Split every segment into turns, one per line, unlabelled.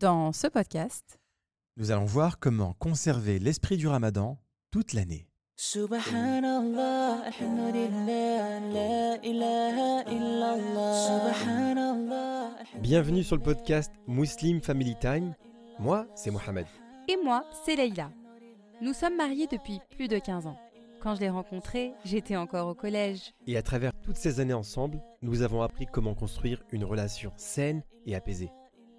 Dans ce podcast,
Nous allons voir comment conserver l'esprit du ramadan toute l'année.
Subhanallah, alhamdulillah, la ilaha illallah. Subhanallah.
Bienvenue sur le podcast Muslim Family Time. Moi, c'est Mohamed.
et moi, c'est Leïla. Nous sommes mariés depuis plus de 15 ans. Quand je l'ai rencontré, j'étais encore au collège.
Et à travers toutes ces années ensemble, nous avons appris comment construire une relation saine et apaisée.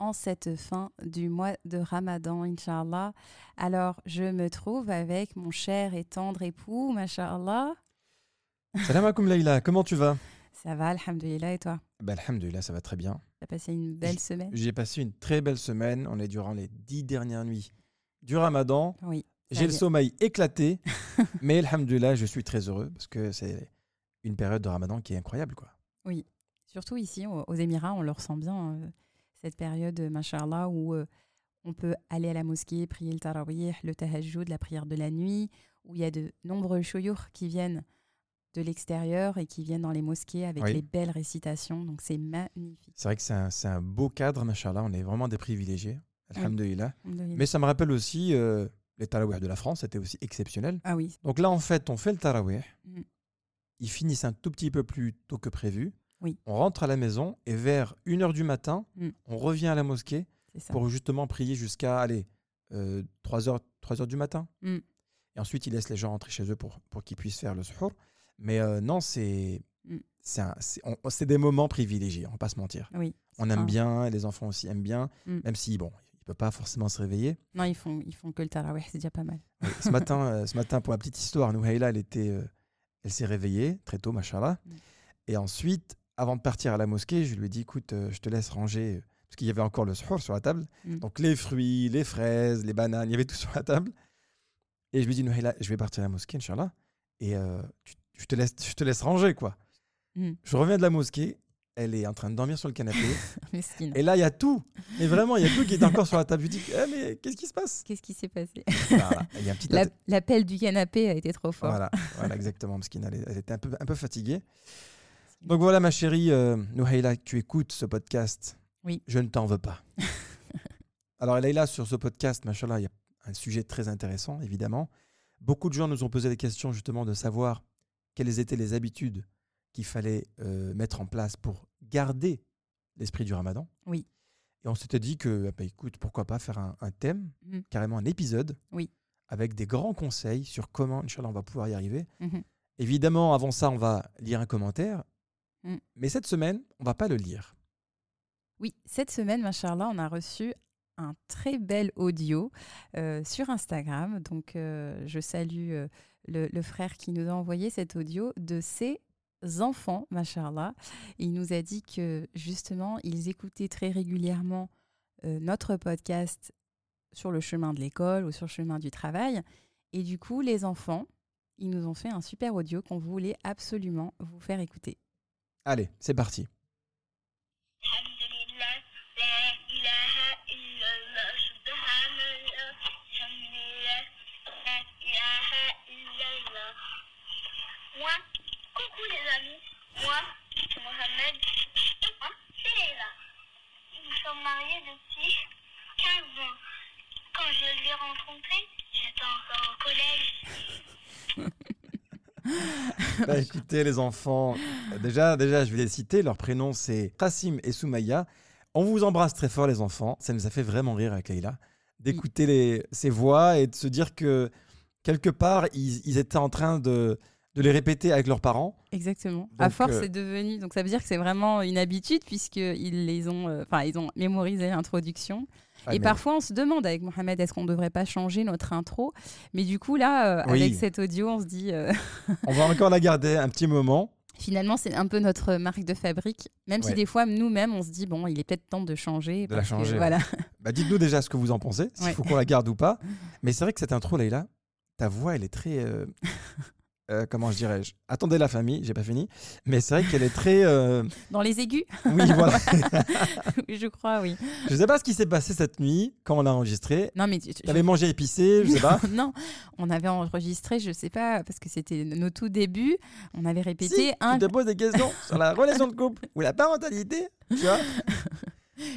en cette fin du mois de Ramadan, Inch'Allah. Alors, je me trouve avec mon cher et tendre époux, Masha'Allah.
Salam alaikum comment tu vas?
Ça va, Alhamdulillah, et toi?
Bah alhamdulillah, ça va très bien.
T'as passé une belle semaine?
J'ai passé une très belle semaine. On est durant les dix dernières nuits du ramadan.
Oui.
J'ai le sommeil éclaté, mais alhamdulillah, je suis très heureux parce que c'est une période de ramadan qui est incroyable. quoi.
Oui. Surtout ici, au- aux Émirats, on le ressent bien, euh, cette période, Masha'Allah, où euh, on peut aller à la mosquée, prier le tarawih, le tahajjud, la prière de la nuit, où il y a de nombreux choyours qui viennent de l'extérieur et qui viennent dans les mosquées avec
Oui.
les belles récitations. Donc c'est magnifique.
C'est vrai que c'est un, beau cadre, machallah. On est vraiment des privilégiés, alhamdulillah.
Alhamdulillah.
Mais ça me rappelle aussi euh, les tarawih de la France, c'était aussi exceptionnel.
Ah oui,
Donc là, en fait, on fait le tarawih.
Mm.
Ils finissent un tout petit peu plus tôt que prévu.
Oui.
On rentre à la maison et vers 1h du matin,
Mm.
on revient à la mosquée pour justement prier jusqu'à allez, euh, 3h, 3h du matin.
Mm.
Et ensuite, ils laissent les gens rentrer chez eux pour, pour qu'ils puissent faire le suhour. Mais euh, non, c'est
Mm.
c'est des moments privilégiés, on va pas se mentir.
Oui.
On aime bien, les enfants aussi aiment bien,
Mm.
même si, bon, ils ne peuvent pas forcément se réveiller.
Non, ils font, ils font que le tarawih, c'est déjà pas mal.
Oui, ce, matin, euh, ce matin, pour la petite histoire, Nouhaïla, elle, était, euh, elle s'est réveillée très tôt, machallah.
Mm.
Et ensuite, avant de partir à la mosquée, je lui ai dit, écoute, euh, je te laisse ranger, euh, parce qu'il y avait encore le suhour sur la table.
Mm.
Donc les fruits, les fraises, les bananes, il y avait tout sur la table. Et je lui ai dit, Nouhaïla, je vais partir à la mosquée, Inch'Allah. Et euh, tu- je, te laisse, je te laisse ranger, quoi.
Mm.
Je reviens de la mosquée, elle est en train de dormir sur le canapé. Et là, il y a tout. Mais vraiment, il y a tout qui est encore sur la table. Je lui dis, Eh, mais qu'est-ce qui se passe?
Qu'est-ce qui s'est passé?
Voilà,
L'appel du canapé a été trop fort.
Voilà, voilà, exactement. Parce qu'elle elle était un peu, un peu fatiguée. Donc voilà, ma chérie euh, Nouhaïla, tu écoutes ce podcast.
Oui.
Je ne t'en veux pas. Alors, Leïla, sur ce podcast, machallah, il y a un sujet très intéressant, évidemment. Beaucoup de gens nous ont posé des questions, justement, de savoir quelles étaient les habitudes qu'il fallait euh, mettre en place pour garder l'esprit du ramadan.
Oui.
Et on s'était dit que, ah bah, écoute, pourquoi pas faire un, un thème,
Mhm.
carrément un épisode,
Oui.
avec des grands conseils sur comment, Inch'Allah, on va pouvoir y arriver.
Mhm.
Évidemment, avant ça, on va lire un commentaire.
Mm.
Mais cette semaine, on va pas le lire.
Oui, cette semaine, Machallah, on a reçu un très bel audio euh, sur Instagram. Donc, euh, je salue euh, le, le frère qui nous a envoyé cet audio de ses enfants, Machallah. Il nous a dit que justement, ils écoutaient très régulièrement notre podcast sur le chemin de l'école ou sur le chemin du travail. Et du coup, les enfants, ils nous ont fait un super audio qu'on voulait absolument vous faire écouter.
Allez, c'est parti.
Moi, coucou les amis, moi, Mohamed, et moi, c'est Leila. Nous sommes mariés depuis 15 ans. Quand je l'ai rencontré, j'étais encore au collège.
Bah, écoutez, les enfants, déjà, déjà, je vais les citer. Leur prénom, c'est Qasim et Soumaya. On vous embrasse très fort, les enfants. Ça nous a fait vraiment rire avec Leïla d'écouter les, ces voix et de se dire que quelque part, ils, ils étaient en train de, de les répéter avec leurs parents.
Exactement. à force,
euh,
c'est devenu. Donc, ça veut dire que c'est vraiment une habitude puisqu'ils les ont, euh, enfin, ils ont mémorisé l'introduction.
Ah,
et
mais-
parfois, on se demande avec Mohamed, est-ce qu'on ne devrait pas changer notre intro? Mais du coup, là, euh,
Oui.
avec cet audio, on se dit, euh,
On va encore la garder un petit moment.
finalement, c'est un peu notre marque de fabrique. Même si des fois, nous-mêmes, on se dit, bon, il est peut-être temps de changer.
De la
que,
changer.
Voilà.
Bah, dites-nous déjà ce que vous en pensez, s'il
Ouais.
faut qu'on la garde ou pas. Mais c'est vrai que cette intro, Leïla, ta voix, elle est très. euh, euh, comment je dirais-je Attendez la famille, j'ai pas fini. Mais c'est vrai qu'elle est très. euh,
Dans les aigus
Oui, voilà.
Je crois, oui.
je sais pas ce qui s'est passé cette nuit quand on l'a enregistré.
Non, mais tu- tu-
T'avais mangé épicé, je sais pas.
non, on avait enregistré, je sais pas, parce que c'était nos tout débuts. On avait
Si,
répété un.
tu te poses des questions sur la relation de couple ou la parentalité, tu vois.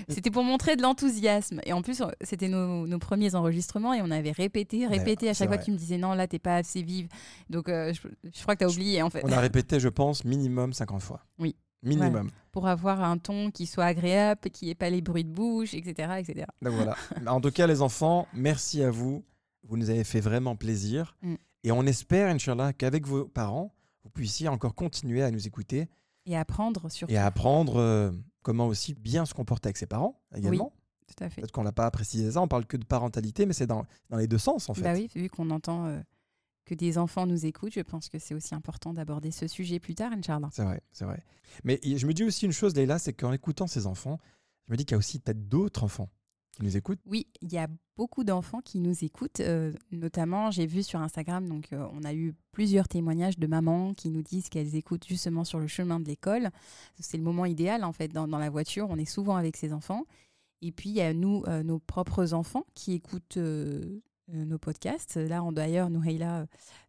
C'était pour montrer de l'enthousiasme. Et en plus, c'était nos, nos premiers enregistrements et on avait répété, répété. à chaque fois,
vrai.
tu me disais non, là, t'es pas assez vive. Donc, euh, je, je crois que t'as oublié en fait.
On a répété, je pense, minimum 50 fois.
Oui.
Minimum.
Pour avoir un ton qui soit agréable, qui ait pas les bruits de bouche, etc. etc.
Donc voilà. En tout cas, les enfants, merci à vous. Vous nous avez fait vraiment plaisir.
Mm.
Et on espère, Inch'Allah, qu'avec vos parents, vous puissiez encore continuer à nous écouter
Et apprendre sur
et apprendre euh, comment aussi bien se comporter avec ses parents également.
tout à fait.
Peut-être qu'on l'a pas précisé ça, on parle que de parentalité, mais c'est dans, dans les deux sens en fait.
Bah oui, vu qu'on entend euh, que des enfants nous écoutent, je pense que c'est aussi important d'aborder ce sujet plus tard, Inch'Allah.
C'est vrai, c'est vrai. Mais je me dis aussi une chose, Leïla, c'est qu'en écoutant ces enfants, je me dis qu'il y a aussi peut-être d'autres enfants qui nous écoutent.
Oui, il y a beaucoup d'enfants qui nous écoutent. euh, notamment, j'ai vu sur Instagram, donc euh, on a eu plusieurs témoignages de mamans qui nous disent qu'elles écoutent justement sur le chemin de l'école. C'est le moment idéal en fait dans, dans la voiture. On est souvent avec ses enfants. Et puis il y a nous, euh, nos propres enfants qui écoutent nos podcasts. Là, on- d'ailleurs, Nouhaila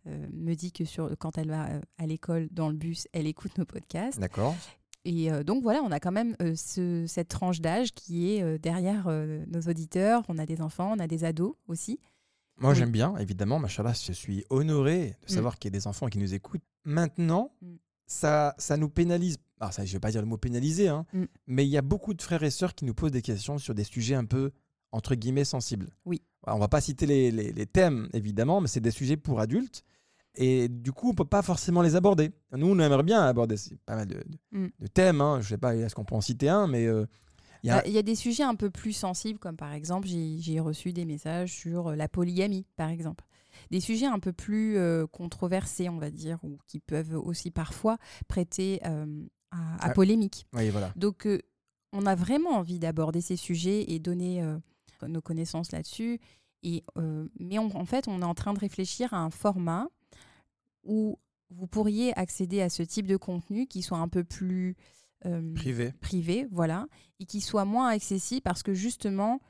euh, me dit que sur, quand elle va à l'école dans le bus, elle écoute nos podcasts.
D'accord.
Et euh, donc voilà, on a quand même euh, ce- cette tranche d'âge qui est euh, derrière nos auditeurs. On a des enfants, on a des ados aussi.
Moi,
Oui.
j'aime bien, évidemment, machallah, je suis honoré de
Mm.
savoir qu'il y a des enfants qui nous écoutent. Maintenant,
Mm.
ça, ça nous pénalise. Alors, ça, je ne vais pas dire le mot pénaliser, hein,
Mm.
mais il y a beaucoup de frères et sœurs qui nous posent des questions sur des sujets un peu, entre guillemets, sensibles.
Oui.
On va pas citer les, les- les thèmes, évidemment, mais c'est des sujets pour adultes. Et du coup, on peut pas forcément les aborder. Nous, on aimerait bien aborder pas mal de, de-
Mm.
de thèmes. Hein. Je sais pas, est-ce qu'on peut en citer un, mais euh, il y a-
Bah, y a des sujets un peu plus sensibles, comme par exemple, j'ai reçu des messages sur euh, la polygamie, par exemple. Des sujets un peu plus euh, controversés, on va dire, ou qui peuvent aussi parfois prêter euh, à, à
Ouais.
polémique.
Oui, voilà.
Donc, euh, on a vraiment envie d'aborder ces sujets et donner nos connaissances là-dessus. Et, mais on- en fait, on est en train de réfléchir à un format où vous pourriez accéder à ce type de contenu qui soit un peu plus euh,
Privé.
privé, voilà, et qui soit moins accessible parce que justement,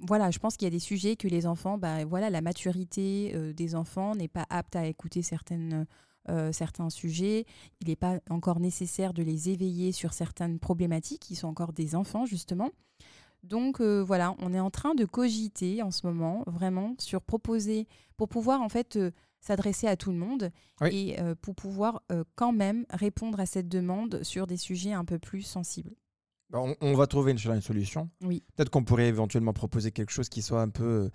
voilà, je pense qu'il y a des sujets que les enfants, bah, voilà, la maturité euh, des enfants n'est pas apte à écouter certaines, euh, certains sujets. Il n'est pas encore nécessaire de les éveiller sur certaines problématiques. Ils sont encore des enfants, justement. Donc euh, voilà, on est en train de cogiter en ce moment, vraiment, sur proposer, pour pouvoir en fait s'adresser à tout le monde
Oui.
et euh, pour pouvoir euh, quand même répondre à cette demande sur des sujets un peu plus sensibles.
Bah, On, on va trouver une solution.
Oui.
Peut-être qu'on pourrait éventuellement proposer quelque chose qui soit un peu. euh,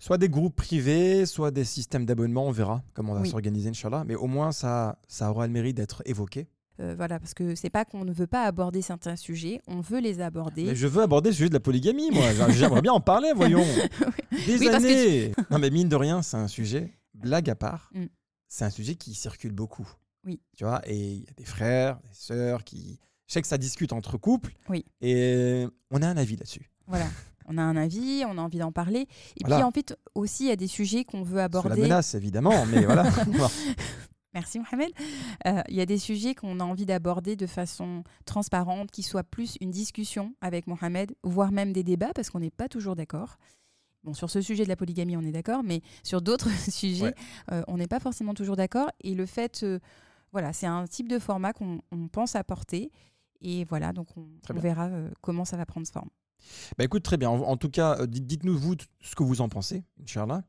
Soit des groupes privés, soit des systèmes d'abonnement, on verra comment on va
Oui.
s'organiser, Inch'Allah. Mais au moins, ça, ça aura le mérite d'être évoqué.
Euh, voilà, parce que c'est pas qu'on ne veut pas aborder certains sujets, on veut les
Mais
aborder.
je veux aborder le sujet de la polygamie, moi. J'a- J'aimerais bien en parler, voyons. Des
Oui,
années. Non, mais mine de rien, c'est un sujet, blague à part,
Mm.
c'est un sujet qui circule beaucoup.
Oui.
Tu vois, et il y a des frères, des sœurs qui. Je sais que ça discute entre couples.
Oui.
Et on a un avis là-dessus.
Voilà, on a un avis, on a envie d'en parler. Et
Voilà.
puis en fait, aussi, il y a des sujets qu'on veut
Sous la
aborder.
menace, évidemment, mais voilà.
Merci Mohamed. Euh, Il y a des sujets qu'on a envie d'aborder de façon transparente, qui soit plus une discussion avec Mohamed, voire même des débats, parce qu'on n'est pas toujours d'accord. Bon, sur ce sujet de la polygamie, on est d'accord, mais sur d'autres sujets,
Ouais.
euh, on n'est pas forcément toujours d'accord. Et le fait, euh, voilà, c'est un type de format qu'on on pense apporter. Et voilà, donc on, verra euh, comment ça va prendre forme.
Bah écoute, très bien. En, en tout cas, dites- dites-nous vous ce que vous en pensez, Inch'Allah.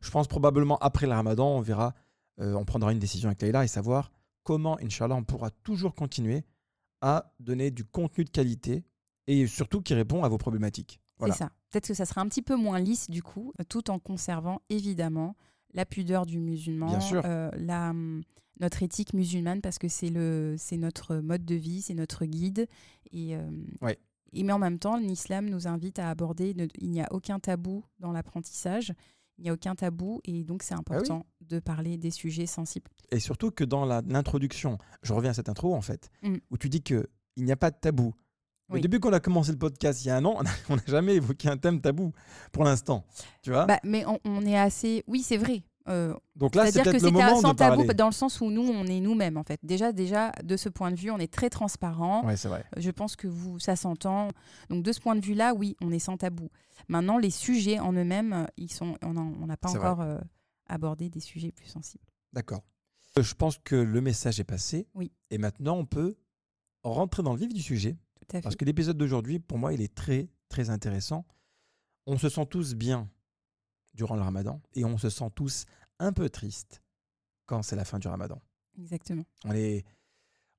Je pense probablement après le ramadan, on verra, euh, on prendra une décision avec Leïla et savoir comment, Inch'Allah, on pourra toujours continuer à donner du contenu de qualité et surtout qui répond à vos problématiques. Voilà.
C'est ça. Peut-être que ça sera un petit peu moins lisse du coup, euh, tout en conservant évidemment la pudeur du musulman,
Bien sûr.
euh, la, hum, notre éthique musulmane, parce que c'est le, c'est notre mode de vie, c'est notre guide. Et, euh,
Ouais.
et mais en même temps, l'islam nous invite à aborder. ne- il n'y a aucun tabou dans l'apprentissage. Il n'y a aucun tabou et donc c'est
oui.
important de parler des sujets sensibles.
Et surtout que dans l'introduction, je reviens à cette intro en fait,
Mm.
où tu dis qu'il n'y a pas de tabou Mais depuis qu'on a commencé le podcast il y a un an, on n'a jamais évoqué un thème tabou pour l'instant. Tu vois?
Bah, mais on, on est assez. Oui, c'est vrai. Euh,
Donc là, c'est
C'est-à-dire que
peut-être le moment
sans
de
tabou
parler.
dans le sens où nous, on est nous-mêmes en fait. Déjà, déjà, de ce point de vue, on est très transparent.
Ouais, c'est vrai.
Je pense que vous, ça s'entend. Donc de ce point de vue-là, oui, on est sans tabou. Maintenant, les sujets en eux-mêmes, euh, ils sont, on n'a pas encore euh, abordé des sujets plus sensibles.
D'accord. Euh, Je pense que le message est passé.
Oui.
Et maintenant, on peut rentrer dans le vif du sujet.
Tout à fait.
Parce que l'épisode d'aujourd'hui, pour moi, il est très, très intéressant. On se sent tous bien durant le ramadan et on se sent tous un peu tristes quand c'est la fin du ramadan.
Exactement.
On est,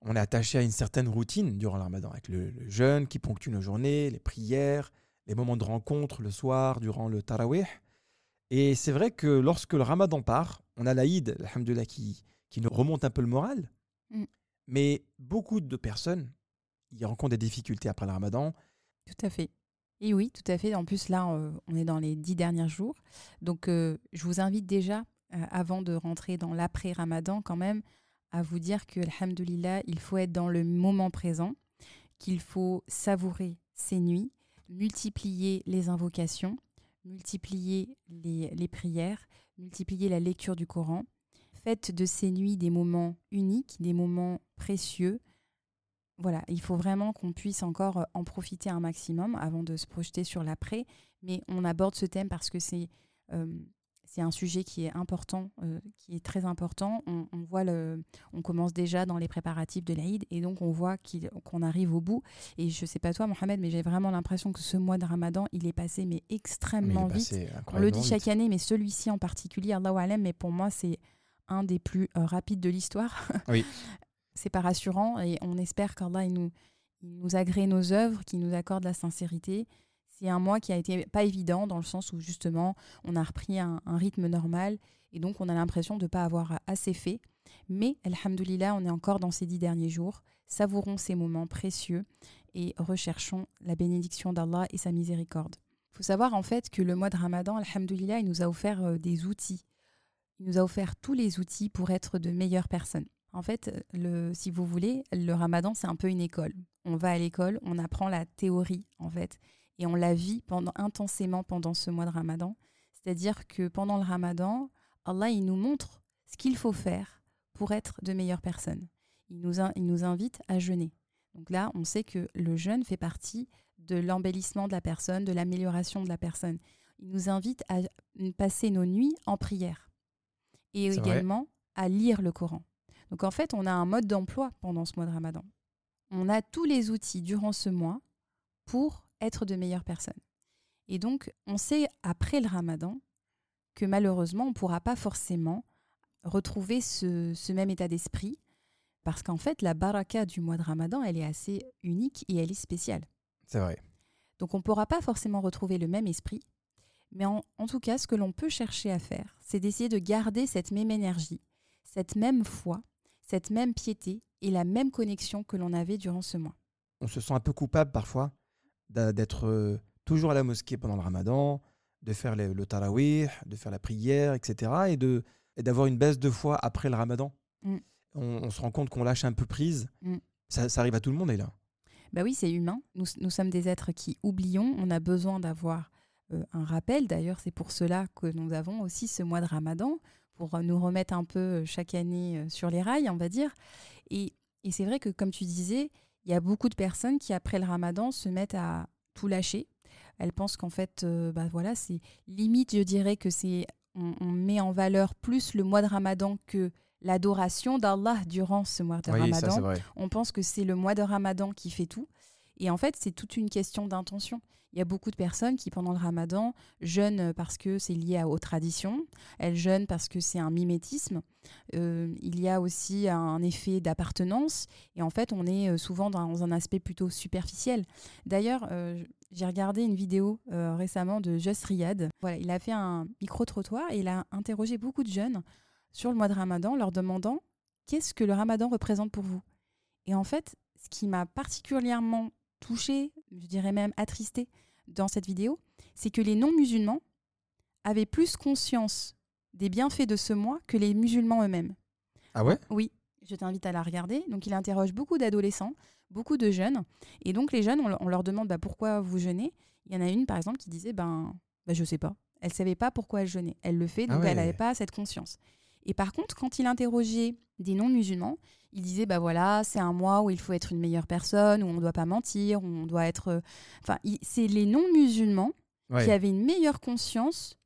on est attaché à une certaine routine durant le ramadan, avec le, le jeûne qui ponctue nos journées, les prières, les moments de rencontre le soir, durant le tarawih. Et c'est vrai que lorsque le ramadan part, on a l'Aïd, alhamdoulilah, qui, qui nous remonte un peu le moral.
Mm.
Mais beaucoup de personnes y rencontrent des difficultés après le ramadan.
Tout à fait. Et oui, tout à fait. En plus, là, euh, on est dans les dix derniers jours. Donc, euh, je vous invite déjà, euh, avant de rentrer dans l'après-ramadan, quand même, à vous dire que, alhamdoulilah, il faut être dans le moment présent, qu'il faut savourer ces nuits, multiplier les invocations, multiplier les, les prières, multiplier la lecture du Coran. Faites de ces nuits des moments uniques, des moments précieux, voilà, il faut vraiment qu'on puisse encore euh, en profiter un maximum avant de se projeter sur l'après. Mais on aborde ce thème parce que c'est euh, c'est un sujet qui est important, euh, qui est très important. On, on voit le, on commence déjà dans les préparatifs de l'Aïd et donc on voit qu'on arrive au bout. Et je sais pas toi, Mohamed, mais j'ai vraiment l'impression que ce mois de Ramadan, il est passé mais extrêmement vite. On le dit chaque année, mais celui-ci en particulier, Allahu Alem, mais pour moi, c'est un des plus euh, rapides de l'histoire.
Oui.
c'est pas rassurant et on espère qu'Allah nous, il nous agrée nos œuvres, qu'il nous accorde la sincérité. C'est un mois qui a été pas évident dans le sens où justement on a repris un, un rythme normal et donc on a l'impression de ne pas avoir assez fait. Mais, alhamdoulilah, on est encore dans ces dix derniers jours. Savourons ces moments précieux et recherchons la bénédiction d'Allah et sa miséricorde. Il faut savoir en fait que le mois de Ramadan, alhamdoulilah, il nous a offert euh, des outils. Il nous a offert tous les outils pour être de meilleures personnes. En fait, le, si vous voulez, le Ramadan, c'est un peu une école. On va à l'école, on apprend la théorie, en fait, et on la vit pendant, intensément pendant ce mois de Ramadan. C'est-à-dire que pendant le Ramadan, Allah, il nous montre ce qu'il faut faire pour être de meilleures personnes. Il nous, il nous invite à jeûner. Donc là, on sait que le jeûne fait partie de l'embellissement de la personne, de l'amélioration de la personne. Il nous invite à passer nos nuits en prière et également à lire le Coran. Donc en fait, on a un mode d'emploi pendant ce mois de Ramadan. On a tous les outils durant ce mois pour être de meilleures personnes. Et donc, on sait après le Ramadan que malheureusement, on ne pourra pas forcément retrouver ce, ce même état d'esprit parce qu'en fait, la baraka du mois de Ramadan, elle est assez unique et elle est spéciale.
C'est vrai.
Donc on ne pourra pas forcément retrouver le même esprit, mais en, en tout cas, ce que l'on peut chercher à faire, c'est d'essayer de garder cette même énergie, cette même foi, cette même piété et la même connexion que l'on avait durant ce mois.
On se sent un peu coupable parfois d'être euh, toujours à la mosquée pendant le ramadan, de faire le, le tarawih, de faire la prière, etc. Et de et d'avoir une baisse de foi après le ramadan.
Mm.
On, on se rend compte qu'on lâche un peu prise.
Mm.
Ça, ça arrive à tout le monde, et là.
Bah oui, c'est humain. Nous, nous sommes des êtres qui oublions. On a besoin d'avoir euh, un rappel. D'ailleurs, c'est pour cela que nous avons aussi ce mois de Ramadan, pour euh, nous remettre un peu euh, chaque année euh, sur les rails, on va dire. Et, et c'est vrai que, comme tu disais, il y a beaucoup de personnes qui, après le Ramadan, se mettent à tout lâcher. Elles pensent qu'en fait, euh, bah voilà, c'est limite, je dirais que c'est on, on met en valeur plus le mois de Ramadan que l'adoration d'Allah durant ce mois de
oui,
Ramadan
ça
on pense que c'est le mois de Ramadan qui fait tout. Et en fait, c'est toute une question d'intention. Il y a beaucoup de personnes qui, pendant le Ramadan, jeûnent parce que c'est lié aux traditions. Elles jeûnent parce que c'est un mimétisme. Euh, il y a aussi un effet d'appartenance. Et en fait, on est euh, souvent dans un aspect plutôt superficiel. D'ailleurs, euh, j'ai regardé une vidéo récemment de Just Riyad. Voilà, il a fait un micro-trottoir et il a interrogé beaucoup de jeunes sur le mois de Ramadan, leur demandant qu'est-ce que le Ramadan représente pour vous? Et en fait, ce qui m'a particulièrement touchée, je dirais même attristée dans cette vidéo, c'est que les non-musulmans avaient plus conscience des bienfaits de ce mois que les musulmans eux-mêmes.
Ah ouais?
Oui, je t'invite à la regarder. Donc il interroge beaucoup d'adolescents, beaucoup de jeunes. Et donc, les jeunes, on, leur- on leur demande bah, pourquoi vous jeûnez? Il y en a une, par exemple, qui disait ben, ben, Je sais pas. Elle savait pas pourquoi elle jeûnait. Elle le fait,
Ah
donc elle n'avait pas cette conscience. Et par contre, quand il interrogeait des non-musulmans, il disait bah voilà, c'est un mois où il faut être une meilleure personne, où on ne doit pas mentir, où on doit être. euh, Enfin, c'est les non-musulmans
Ouais.
qui avaient une meilleure conscience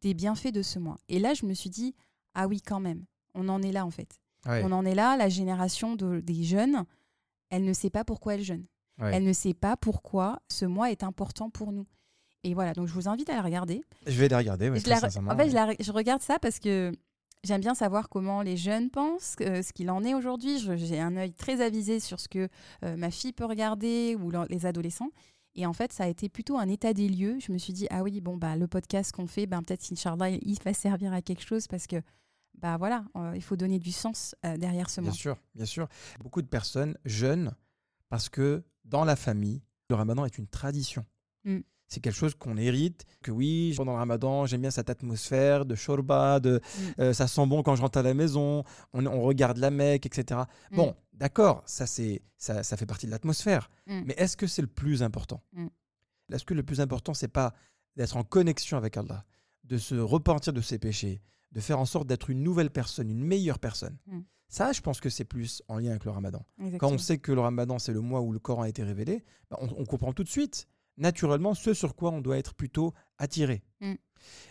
des bienfaits de ce mois. Et là, je me suis dit ah oui, quand même, on en est là en fait.
Ouais.
On en est là, la génération de- des jeunes, elle ne sait pas pourquoi elle jeûne.
Ouais.
Elle ne sait pas pourquoi ce mois est important pour nous. Et voilà, donc je vous invite à la regarder.
Je vais les regarder. ouais,
Je la en fait, la je regarde ça parce que j'aime bien savoir comment les jeunes pensent, euh, ce qu'il en est aujourd'hui. J'ai un œil très avisé sur ce que euh, ma fille peut regarder ou les adolescents. Et en fait, ça a été plutôt un état des lieux. Je me suis dit, ah oui, bon, bah, le podcast qu'on fait, ben, peut-être qu'Inch'Allah, il va servir à quelque chose parce que, bah voilà, euh, il faut donner du sens derrière ce
Bien
mois.
sûr, bien sûr. Beaucoup de personnes jeûnent parce que dans la famille, le ramadan est une tradition.
Mm.
C'est quelque chose qu'on hérite, que oui, pendant le ramadan, j'aime bien cette atmosphère de shorba, de,
Mm.
euh, ça sent bon quand je rentre à la maison, on, on regarde la Mecque, etc.
Mm.
Bon, d'accord, ça, c'est, ça, ça fait partie de l'atmosphère.
Mm.
Mais est-ce que c'est le plus important?
Mm.
Est-ce que le plus important, c'est pas d'être en connexion avec Allah, de se repentir de ses péchés, de faire en sorte d'être une nouvelle personne, une meilleure personne? Ça, je pense que c'est plus en lien avec le ramadan. Quand on sait que le ramadan, c'est le mois où le Coran a été révélé, bah, on, on comprend tout de suite, naturellement, ce sur quoi on doit être plutôt attiré.
Mm.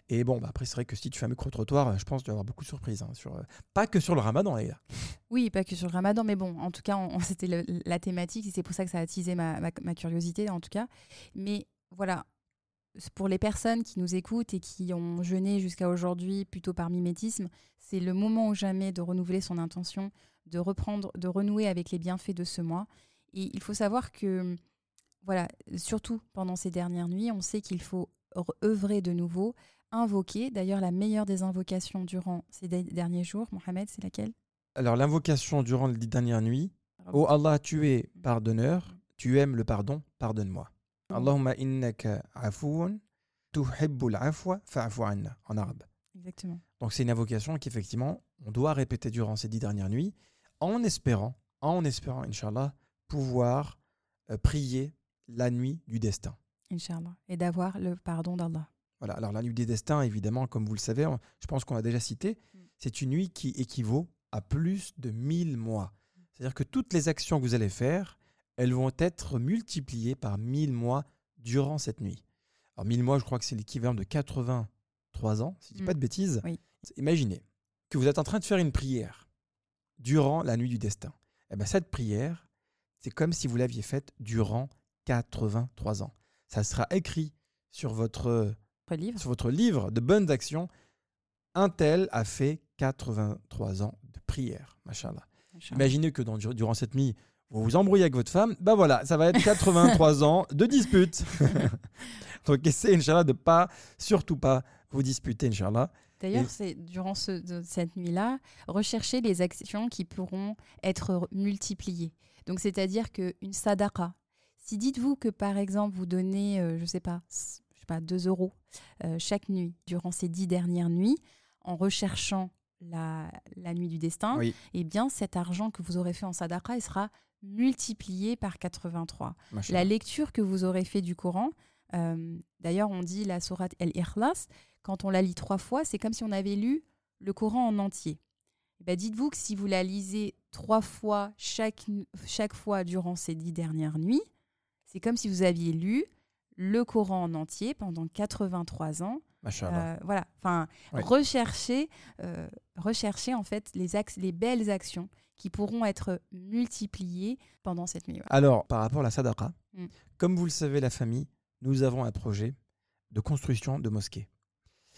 Et bon, bah, après, c'est vrai que si tu fais un micro-trottoir, euh, je pense qu'il y avoir beaucoup de surprises. hein, sur, euh, pas que sur le ramadan, les gars.
Oui, pas que sur le ramadan, mais bon, en tout cas, on- c'était la thématique, et c'est pour ça que ça a attisé ma, ma- ma curiosité, en tout cas. Mais voilà, pour les personnes qui nous écoutent et qui ont jeûné jusqu'à aujourd'hui, plutôt par mimétisme, c'est le moment ou jamais de renouveler son intention, de reprendre, de renouer avec les bienfaits de ce mois. Et il faut savoir que, voilà, surtout pendant ces dernières nuits, on sait qu'il faut re- œuvrer de nouveau, invoquer. D'ailleurs, la meilleure des invocations durant ces derniers jours, Mohamed, c'est laquelle?
Alors, l'invocation durant les dix dernières nuits Oh Allah, tu es pardonneur, tu aimes le pardon, pardonne-moi. Allahumma innaka afoun, tuhibbul afwa, fa'fu anna, en arabe.
Exactement.
Donc c'est une invocation qu'effectivement on doit répéter durant ces dix dernières nuits, en espérant, en espérant, Inch'Allah, pouvoir euh, prier la nuit du destin.
Inch'Allah. Et d'avoir le pardon d'Allah.
Voilà. Alors la nuit des destins, évidemment, comme vous le savez, on- je pense qu'on l'a déjà cité,
Mm.
c'est une nuit qui équivaut à plus de 1000 mois. C'est-à-dire que toutes les actions que vous allez faire, elles vont être multipliées par 1000 mois durant cette nuit. Alors 1000 mois, je crois que c'est l'équivalent de 83 ans, si je dis
Mm.
pas de bêtises.
Oui.
Imaginez que vous êtes en train de faire une prière durant la nuit du destin. Eh ben, cette prière, c'est comme si vous l'aviez faite durant 83 ans. Ça sera écrit sur votre
Votre livre.
sur votre livre de bonnes actions, un tel a fait 83 ans de prière. Machallah. Imaginez que dans- durant cette nuit, vous vous embrouillez avec votre femme, ben voilà, ça va être 83 ans de dispute. Donc essayez, Inch'Allah, de pas, surtout pas, vous disputer, Inch'Allah.
D'ailleurs,
Et-
c'est durant ce- cette nuit-là, recherchez les actions qui pourront être multipliées. Donc, c'est-à-dire qu'une sadaqa, si dites-vous que par exemple vous donnez, euh, je sais pas, je sais pas, 2 euros euh, chaque nuit durant ces dix dernières nuits, en recherchant la, la nuit du destin,
Oui.
eh bien cet argent que vous aurez fait en sadaqa, il sera multiplié par 83.
Machallah.
La lecture que vous aurez fait du Coran, euh, d'ailleurs on dit la sourate El-Ikhlas, quand on la lit trois fois, c'est comme si on avait lu le Coran en entier. Ben, Dites-vous que si vous la lisez trois fois chaque, chaque fois durant ces dix dernières nuits, c'est comme si vous aviez lu le Coran en entier pendant 83 ans. Euh, voilà, enfin,
Ouais.
rechercher, euh, rechercher en fait les, belles actions qui pourront être multipliées pendant cette nuit.
Alors, par rapport à la sadaqa,
Mm.
comme vous le savez, la famille, nous avons un projet de construction de mosquée.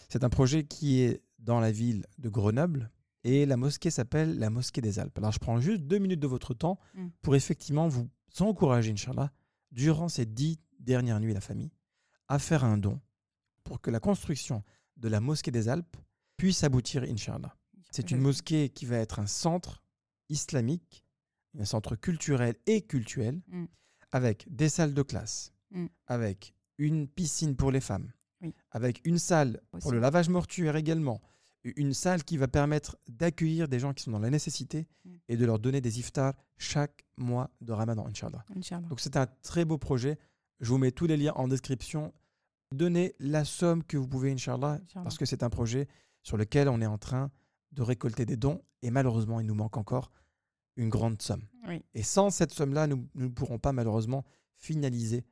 C'est un projet qui est dans la ville de Grenoble et la mosquée s'appelle la mosquée des Alpes. Alors, je prends juste deux minutes de votre temps
Mm.
pour effectivement vous encourager, Inch'Allah, durant ces dix dernières nuits, la famille, à faire un don pour que la construction de la mosquée des Alpes puisse aboutir, Inch'Allah. C'est une mosquée qui va être un centre islamique, un centre culturel et cultuel,
Mm.
avec des salles de classe,
Mm.
avec une piscine pour les femmes,
Oui.
avec une salle pour le lavage mortuaire également, une salle qui va permettre d'accueillir des gens qui sont dans la nécessité
Mm.
et de leur donner des iftars chaque mois de Ramadan, Inch'Allah.
Inch'Allah.
Donc c'est un très beau projet. Je vous mets tous les liens en description. Donnez la somme que vous pouvez, Inch'Allah,
Inch'Allah.
parce que c'est un projet sur lequel on est en train de récolter des dons. Et malheureusement, il nous manque encore une grande somme.
Oui.
Et sans cette somme-là, nous nous ne pourrons pas malheureusement finaliser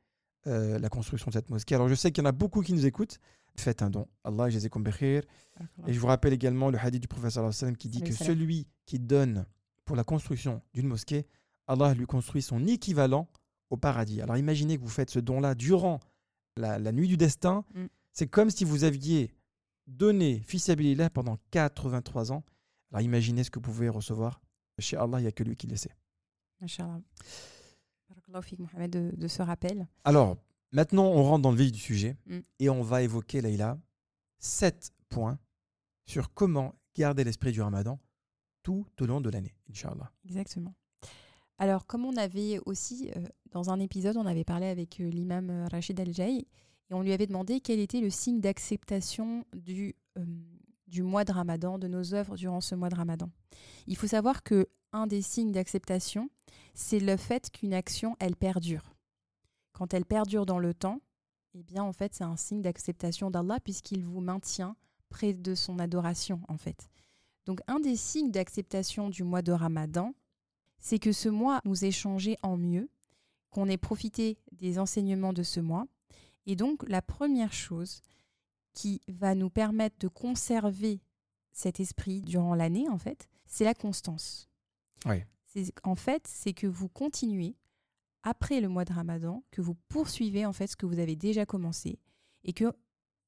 euh, la construction de cette mosquée. Alors je sais qu'il y en a beaucoup qui nous écoutent. Faites un don. Allah jazakum bikhir. Et je vous rappelle également le hadith du sallam qui dit que celui qui donne pour la construction d'une mosquée, Allah lui construit son équivalent au paradis. Alors imaginez que vous faites ce don-là durant la, la nuit du destin.
Mm.
C'est comme si vous aviez donné fils pendant 83 ans. Alors imaginez ce que vous pouvez recevoir. Chez Allah, il n'y a que lui qui le sait.
Inch'Allah. De, de ce rappel.
Alors, maintenant, on rentre dans le vif du sujet
Mm.
et on va évoquer, Leïla, sept points sur comment garder l'esprit du ramadan tout au long de l'année, Inch'Allah.
Exactement. Alors, comme on avait aussi, euh, dans un épisode, on avait parlé avec euh, l'imam euh, Rachid Al-Jay et on lui avait demandé quel était le signe d'acceptation du, euh, du mois de Ramadan, de nos œuvres durant ce mois de Ramadan. Il faut savoir que un des signes d'acceptation, c'est le fait qu'une action, elle perdure. Quand elle perdure dans le temps, eh bien, en fait, c'est un signe d'acceptation d'Allah puisqu'il vous maintient près de son adoration, en fait. Donc, un des signes d'acceptation du mois de Ramadan, c'est que ce mois nous ait changé en mieux, qu'on ait profité des enseignements de ce mois. Et donc, la première chose qui va nous permettre de conserver cet esprit durant l'année, en fait, c'est la constance.
Oui.
En fait, c'est que vous continuez après le mois de Ramadan, que vous poursuivez en fait ce que vous avez déjà commencé et que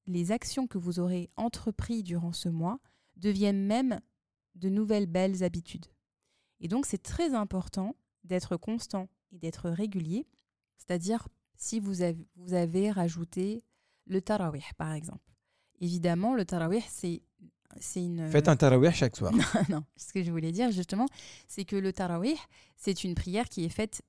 les actions que vous aurez entreprises durant ce mois deviennent même de nouvelles belles habitudes. Et donc, c'est très important d'être constant et d'être régulier. C'est-à-dire, si vous avez, vous avez rajouté le tarawih, par exemple. Évidemment, le tarawih, c'est c'est une...
Faites un tarawih chaque soir.
non, ce que je voulais dire justement, c'est que le tarawih, c'est une prière qui est faite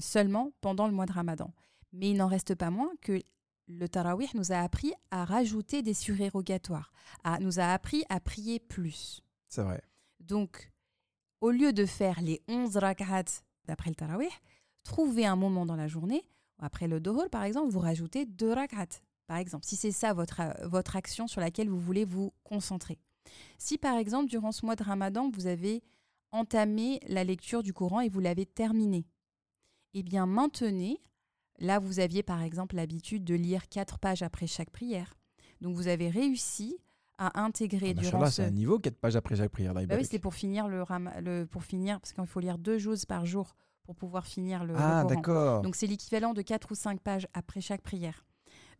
seulement pendant le mois de Ramadan. Mais il n'en reste pas moins que le tarawih nous a appris à rajouter des surérogatoires, à, nous a appris à prier plus.
C'est vrai.
Donc, au lieu de faire les 11 rak'at d'après le tarawih, trouvez un moment dans la journée, après le dohor par exemple, vous rajoutez deux rak'at, par exemple, si c'est ça votre, euh, votre action sur laquelle vous voulez vous concentrer. Si par exemple, durant ce mois de ramadan, vous avez entamé la lecture du Coran et vous l'avez terminé, eh bien maintenez, là vous aviez par exemple l'habitude de lire quatre pages après chaque prière. Donc vous avez réussi à intégrer
Ah,
durant
Machallah,
ce...
c'est un niveau, 4 pages après chaque prière. là,
Bah oui, c'est pour finir le, ram- le pour finir parce qu'il faut lire deux choses par jour pour pouvoir finir le,
ah, d'accord.
Donc c'est l'équivalent de quatre ou cinq pages après chaque prière.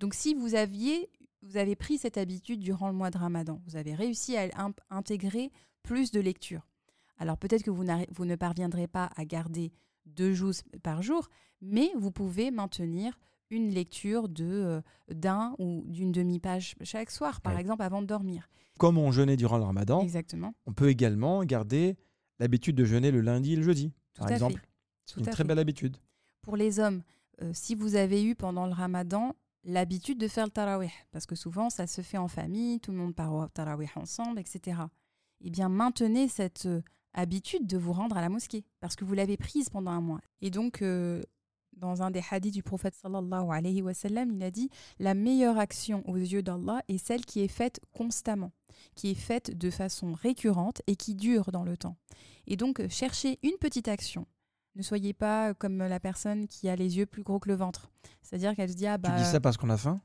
Donc si vous aviez vous avez pris cette habitude durant le mois de Ramadan, vous avez réussi à intégrer plus de lecture. Alors peut-être que vous, ne parviendrez pas à garder deux jours par jour, mais vous pouvez maintenir une lecture de euh, d'un ou d'une demi-page chaque soir, par exemple, avant de dormir.
Comme on jeûnait durant le ramadan,
Exactement.
on peut également garder l'habitude de jeûner le lundi et le jeudi,
Tout
par exemple. C'est une très
fait.
belle habitude.
Pour les hommes, euh, si vous avez eu pendant le ramadan l'habitude de faire le tarawih, parce que souvent ça se fait en famille, tout le monde part au tarawih ensemble, etc. Eh bien, maintenez cette euh, habitude de vous rendre à la mosquée, parce que vous l'avez prise pendant un mois. Et donc, euh, dans un des hadiths du prophète sallallahu alayhi wa sallam, il a dit La meilleure action aux yeux d'Allah est celle qui est faite constamment, qui est faite de façon récurrente et qui dure dans le temps. Et donc, cherchez une petite action. Ne soyez pas comme la personne qui a les yeux plus gros que le ventre. C'est-à-dire qu'elle se dit Ah bah.
Tu dis ça parce qu'on a faim?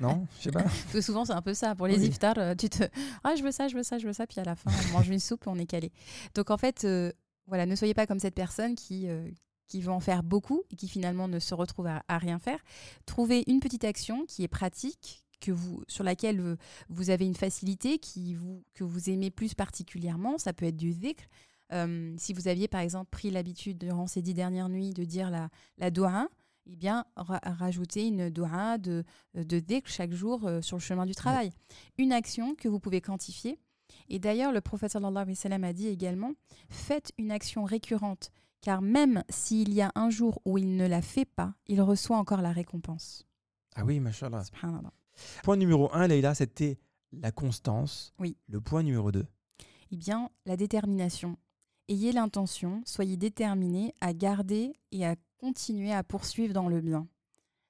Non? Je sais pas.
Parce que souvent, c'est un peu ça. Pour les
Oui.
iftars, euh, tu te. Ah, je veux ça, je veux ça, je veux ça. Puis à la fin, on mange une soupe et on est calé. Donc en fait, euh, voilà, ne soyez pas comme cette personne qui, euh, qui veut en faire beaucoup et qui finalement ne se retrouve à, à rien faire. Trouvez une petite action qui est pratique, que vous, sur laquelle euh, vous avez une facilité, qui vous, que vous aimez plus particulièrement. Ça peut être du dhikr. Euh, si vous aviez par exemple pris l'habitude durant ces dix dernières nuits de dire la, la doua, eh bien, ra- rajoutez une doua de, de chaque jour euh, sur le chemin du travail. Une action que vous pouvez quantifier. Et d'ailleurs, le prophète sallallahu alayhi wa sallam a dit également faites une action récurrente, car même s'il y a un jour où il ne la fait pas, il reçoit encore la récompense.
Ah oui.
Subhanallah.
Point numéro 1, Leïla, c'était la constance.
Oui.
Le point numéro 2.
Eh bien, la détermination ayez l'intention, soyez déterminé à garder et à continuer à poursuivre dans le bien.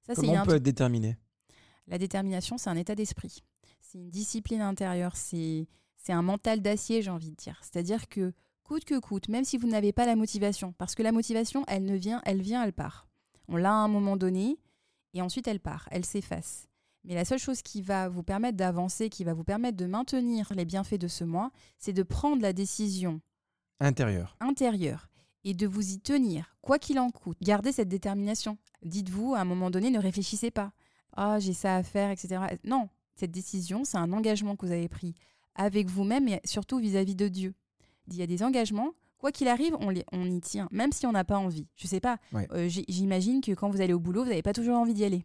Ça, c'est
Comment on peut être déterminé?
La détermination, c'est un état d'esprit. C'est une discipline intérieure. C'est c'est un mental d'acier, j'ai envie de dire. C'est-à-dire que coûte que coûte, même si vous n'avez pas la motivation, parce que la motivation, elle ne vient, elle vient, elle part. On l'a à un moment donné, et ensuite elle part, elle s'efface. Mais la seule chose qui va vous permettre d'avancer, qui va vous permettre de maintenir les bienfaits de ce mois, c'est de prendre la décision
Intérieur.
intérieure et de vous y tenir, quoi qu'il en coûte. Gardez cette détermination. Dites-vous, à un moment donné, ne réfléchissez pas. Ah, j'ai ça à faire, etc. Non, cette décision, c'est un engagement que vous avez pris avec vous-même et surtout vis-à-vis de Dieu. Il y a des engagements, quoi qu'il arrive, on, les, on y tient, même si on n'a pas envie. Je sais pas,
Ouais.
euh, j'imagine que quand vous allez au boulot, vous n'avez pas toujours envie d'y aller.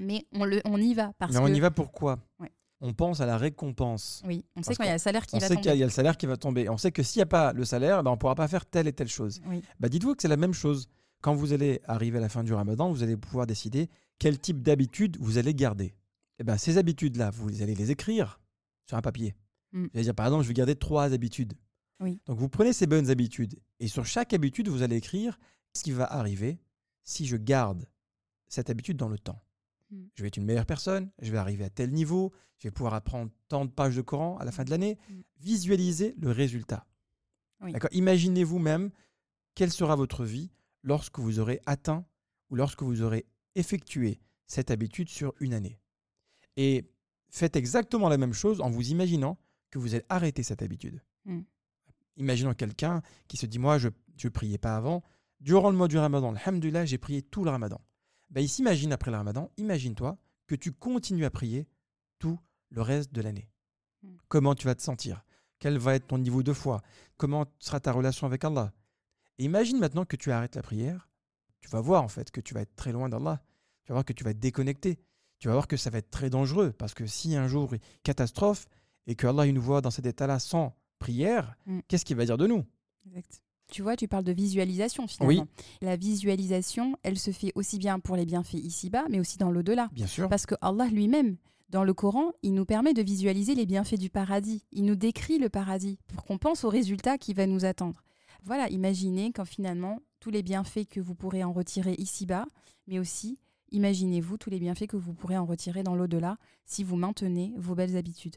Mais on, le, on y va parce
Mais on
que...
y va pourquoi
Ouais.
On pense à la récompense.
Oui, on sait
Parce
quand il y a le salaire qui
On
va
sait qu'il y, a-
tomber.
il y a le salaire qui va tomber. On sait que s'il n'y a pas le salaire, ben, on ne pourra pas faire telle et telle chose.
Oui.
Bah, Dites-vous que c'est la même chose. Quand vous allez arriver à la fin du ramadan, vous allez pouvoir décider quel type d'habitude vous allez garder. Et ben, ces habitudes-là, vous allez les écrire sur un papier.
Mm.
Vous allez dire, par exemple, je vais garder trois habitudes.
Oui.
Donc vous prenez ces bonnes habitudes et sur chaque habitude, vous allez écrire ce qui va arriver si je garde cette habitude dans le temps.
Mm.
Je vais être une meilleure personne, je vais arriver à tel niveau, je vais pouvoir apprendre tant de pages de Coran à la fin de l'année.
Mm.
Visualisez le résultat.
Oui.
D'accord? Imaginez-vous même quelle sera votre vie lorsque vous aurez atteint ou lorsque vous aurez effectué cette habitude sur une année. Et faites exactement la même chose en vous imaginant que vous allez arrêter cette habitude.
Mm.
Imaginons quelqu'un qui se dit Moi, je ne priais pas avant. Durant le mois du ramadan, alhamdoulilah, j'ai prié tout le ramadan. Ben, il s'imagine après le ramadan, imagine-toi que tu continues à prier tout le reste de l'année.
Mm.
Comment tu vas te sentir? Quel va être ton niveau de foi? Comment sera ta relation avec Allah? Et Imagine maintenant que tu arrêtes la prière. Tu vas voir en fait que tu vas être très loin d'Allah. Tu vas voir que tu vas être déconnecté. Tu vas voir que ça va être très dangereux parce que si un jour, catastrophe, et que Allah il nous voit dans cet état-là sans prière,
Mm.
qu'est-ce qu'il va dire de nous?
Exact. Tu vois, tu parles de visualisation finalement. La visualisation, elle se fait aussi bien pour les bienfaits ici-bas, mais aussi dans l'au-delà.
Bien sûr.
Parce que Allah lui-même, dans le Coran, il nous permet de visualiser les bienfaits du paradis. Il nous décrit le paradis pour qu'on pense au résultat qui va nous attendre. Voilà, imaginez quand finalement tous les bienfaits que vous pourrez en retirer ici-bas, mais aussi imaginez-vous tous les bienfaits que vous pourrez en retirer dans l'au-delà si vous maintenez vos belles habitudes.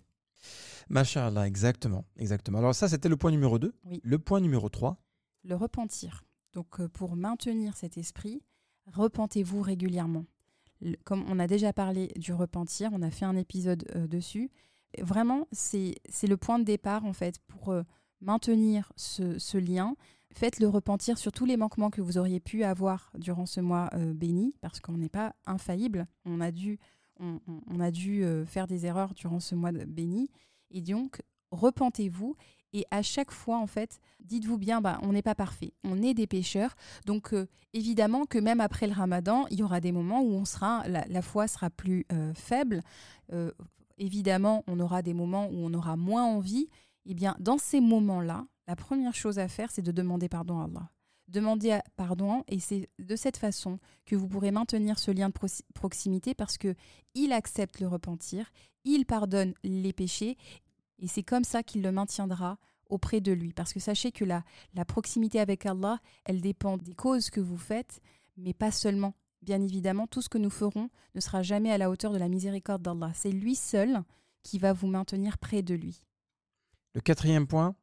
Masha'Allah, exactement, exactement. Alors ça, c'était le point numéro 2.
Oui.
Le point numéro 3,
Le repentir. Donc euh, pour maintenir cet esprit, repentez-vous régulièrement. Comme on a déjà parlé du repentir, on a fait un épisode euh, dessus. Vraiment, c'est le point de départ en fait pour euh, maintenir ce, lien. Faites le repentir sur tous les manquements que vous auriez pu avoir durant ce mois béni, parce qu'on n'est pas infaillible. On a dû, on, a dû faire des erreurs durant ce mois béni. Et donc, repentez-vous et à chaque fois, en fait, dites-vous bien, bah, on n'est pas parfait, on est des pécheurs. Donc, euh, évidemment que même après le ramadan, il y aura des moments où on sera, la, foi sera plus euh, faible. Euh, évidemment, on aura des moments où on aura moins envie. Eh bien, dans ces moments-là, la première chose à faire, c'est de demander pardon à Allah. Demander à- pardon, et c'est de cette façon que vous pourrez maintenir ce lien de proxi- proximité parce que il accepte le repentir, il pardonne les péchés et c'est comme ça qu'il le maintiendra auprès de lui. Parce que sachez que la, la proximité avec Allah, elle dépend des causes que vous faites, mais pas seulement. Bien évidemment, tout ce que nous ferons ne sera jamais à la hauteur de la miséricorde d'Allah. C'est lui seul qui va vous maintenir près de lui.
le quatrième point,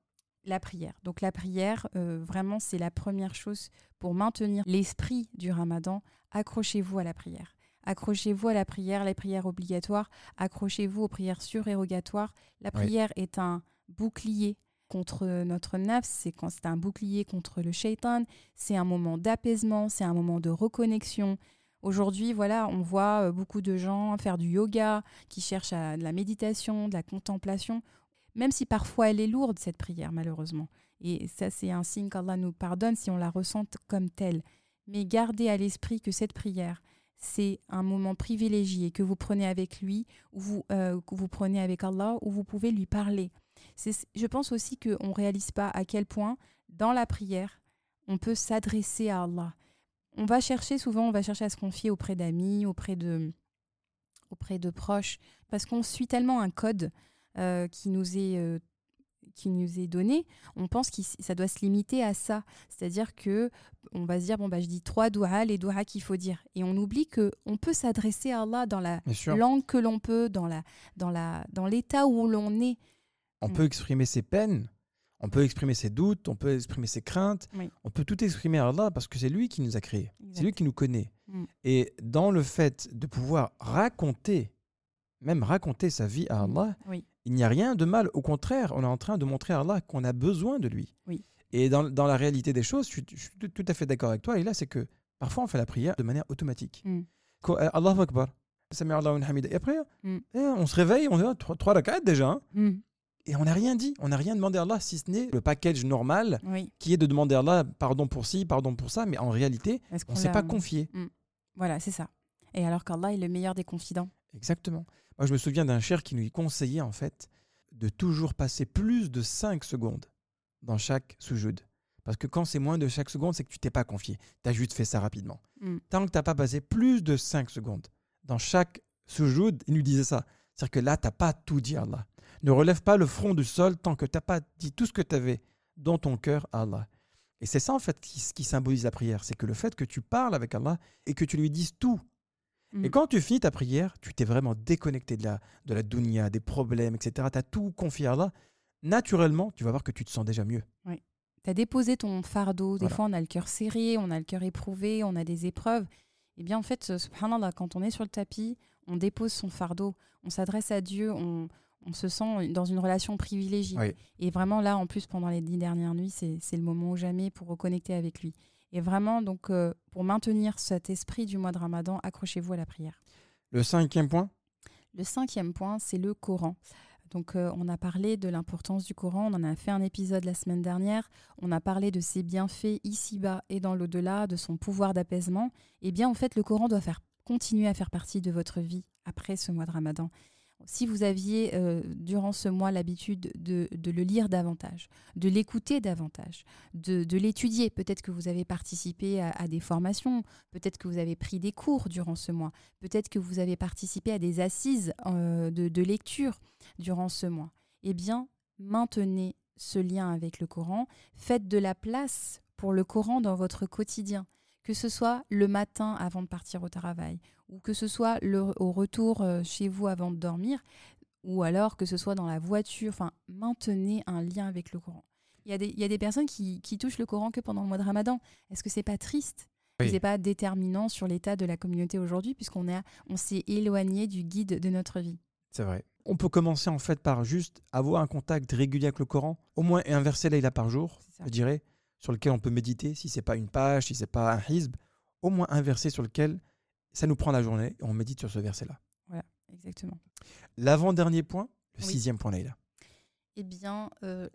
La prière. Donc la prière, euh, vraiment, c'est la première chose pour maintenir l'esprit du ramadan. Accrochez-vous à la prière. Accrochez-vous à la prière, les prières obligatoires. Accrochez-vous aux prières surérogatoires. La prière est un bouclier contre notre nafs, c'est quand c'est un bouclier contre le shaitan, c'est un moment d'apaisement, c'est un moment de reconnexion. Aujourd'hui, voilà, on voit euh, beaucoup de gens faire du yoga, qui cherchent à de la méditation, de la contemplation même si parfois elle est lourde, cette prière, malheureusement. Et ça, c'est un signe qu'Allah nous pardonne si on la ressent comme telle. Mais gardez à l'esprit que cette prière, c'est un moment privilégié que vous prenez avec lui, ou vous, euh, que vous prenez avec Allah, où vous pouvez lui parler. Je pense aussi qu'on ne réalise pas à quel point, dans la prière, on peut s'adresser à Allah. On va chercher, souvent, on va chercher à se confier auprès d'amis, auprès de, auprès de proches, parce qu'on suit tellement un code euh, qui nous est euh, qui nous est donné, on pense que ça doit se limiter à ça. C'est-à-dire que on va se dire, bon, bah, je dis trois doigts, les doigts qu'il faut dire. Et on oublie que on peut s'adresser à Allah dans la langue que l'on peut, dans la dans la dans l'état où l'on est.
On
Mm.
peut exprimer ses peines, on peut exprimer ses doutes, on peut exprimer ses craintes,
Oui.
on peut tout exprimer à Allah parce que c'est lui qui nous a créés, c'est lui qui nous connaît.
Mm.
Et dans le fait de pouvoir raconter, même raconter sa vie à
Mm.
Allah,
Oui.
Il n'y a rien de mal. Au contraire, on est en train de montrer à Allah qu'on a besoin de lui.
Oui.
Et dans, dans la réalité des choses, je suis, je suis tout, à fait d'accord avec toi. Et là, c'est que parfois, on fait la prière de manière automatique.
Mm.
Quoi, euh, Allahu Akbar. Et après,
Mm.
eh, on se réveille, on est trois, trois rak'at déjà. hein.
Mm.
Et on n'a rien dit, on n'a rien demandé à Allah, si ce n'est le package normal
Oui.
qui est de demander à Allah pardon pour ci, pardon pour ça, mais en réalité, on ne s'est pas confié.
Voilà, c'est ça. Et alors qu'Allah est le meilleur des confidents.
Exactement. Moi, je me souviens d'un cher qui nous conseillait en fait de toujours passer plus de 5 secondes dans chaque sujoud. Parce que quand c'est moins de chaque seconde, c'est que tu t'es pas confié. Tu as juste fait ça rapidement.
Mm.
Tant que tu n'as pas passé plus de 5 secondes dans chaque sujoud, il nous disait ça. C'est-à-dire que là, tu n'as pas tout dit à Allah. Ne relève pas le front du sol tant que tu n'as pas dit tout ce que tu avais dans ton cœur à Allah. Et c'est ça en fait qui, qui symbolise la prière. C'est que le fait que tu parles avec Allah et que tu lui dises tout
Mm.
et quand tu finis ta prière, tu t'es vraiment déconnecté de la, de la dunya, des problèmes, etc. Tu as tout confié à Allah. Naturellement, tu vas voir que tu te sens déjà mieux.
Tu as déposé ton fardeau. Des
Voilà.
fois, on a le cœur serré, on a le cœur éprouvé, on a des épreuves. Eh bien, en fait, euh, subhanallah, quand on est sur le tapis, on dépose son fardeau, on s'adresse à Dieu, on, on se sent dans une relation privilégiée.
Oui.
Et vraiment, là, en plus, pendant les dix dernières nuits, c'est c'est le moment ou jamais pour reconnecter avec lui. Et vraiment, donc, euh, pour maintenir cet esprit du mois de Ramadan, accrochez-vous à la prière.
Le cinquième point,
Le cinquième point, c'est le Coran. Donc, euh, on a parlé de l'importance du Coran, on en a fait un épisode la semaine dernière, on a parlé de ses bienfaits ici-bas et dans l'au-delà, de son pouvoir d'apaisement. Eh bien, en fait, le Coran doit faire, continuer à faire partie de votre vie après ce mois de Ramadan. Si vous aviez, euh, durant ce mois, l'habitude de, le lire davantage, de l'écouter davantage, de, l'étudier, peut-être que vous avez participé à, à des formations, peut-être que vous avez pris des cours durant ce mois, peut-être que vous avez participé à des assises euh, de, de lecture durant ce mois, eh bien, maintenez ce lien avec le Coran, faites de la place pour le Coran dans votre quotidien, que ce soit le matin avant de partir au travail, ou que ce soit le- au retour euh, chez vous avant de dormir, ou alors que ce soit dans la voiture, enfin, maintenez un lien avec le Coran. Il y a des, il y a des personnes qui, qui touchent le Coran que pendant le mois de Ramadan. Est-ce que c'est pas triste
Oui.
C'est pas déterminant sur l'état de la communauté aujourd'hui, puisqu'on est- on s'est éloigné du guide de notre vie?
c'est vrai. On peut commencer en fait par juste avoir un contact régulier avec le Coran, au moins un verset Leïla par jour, je dirais, sur lequel on peut méditer, si c'est pas une page, si c'est pas un hizb, au moins un verset sur lequel ça nous prend la journée et on médite sur ce verset-là.
Exactement.
L'avant-dernier point, le
Oui.
sixième point Leïla.
Eh bien, euh,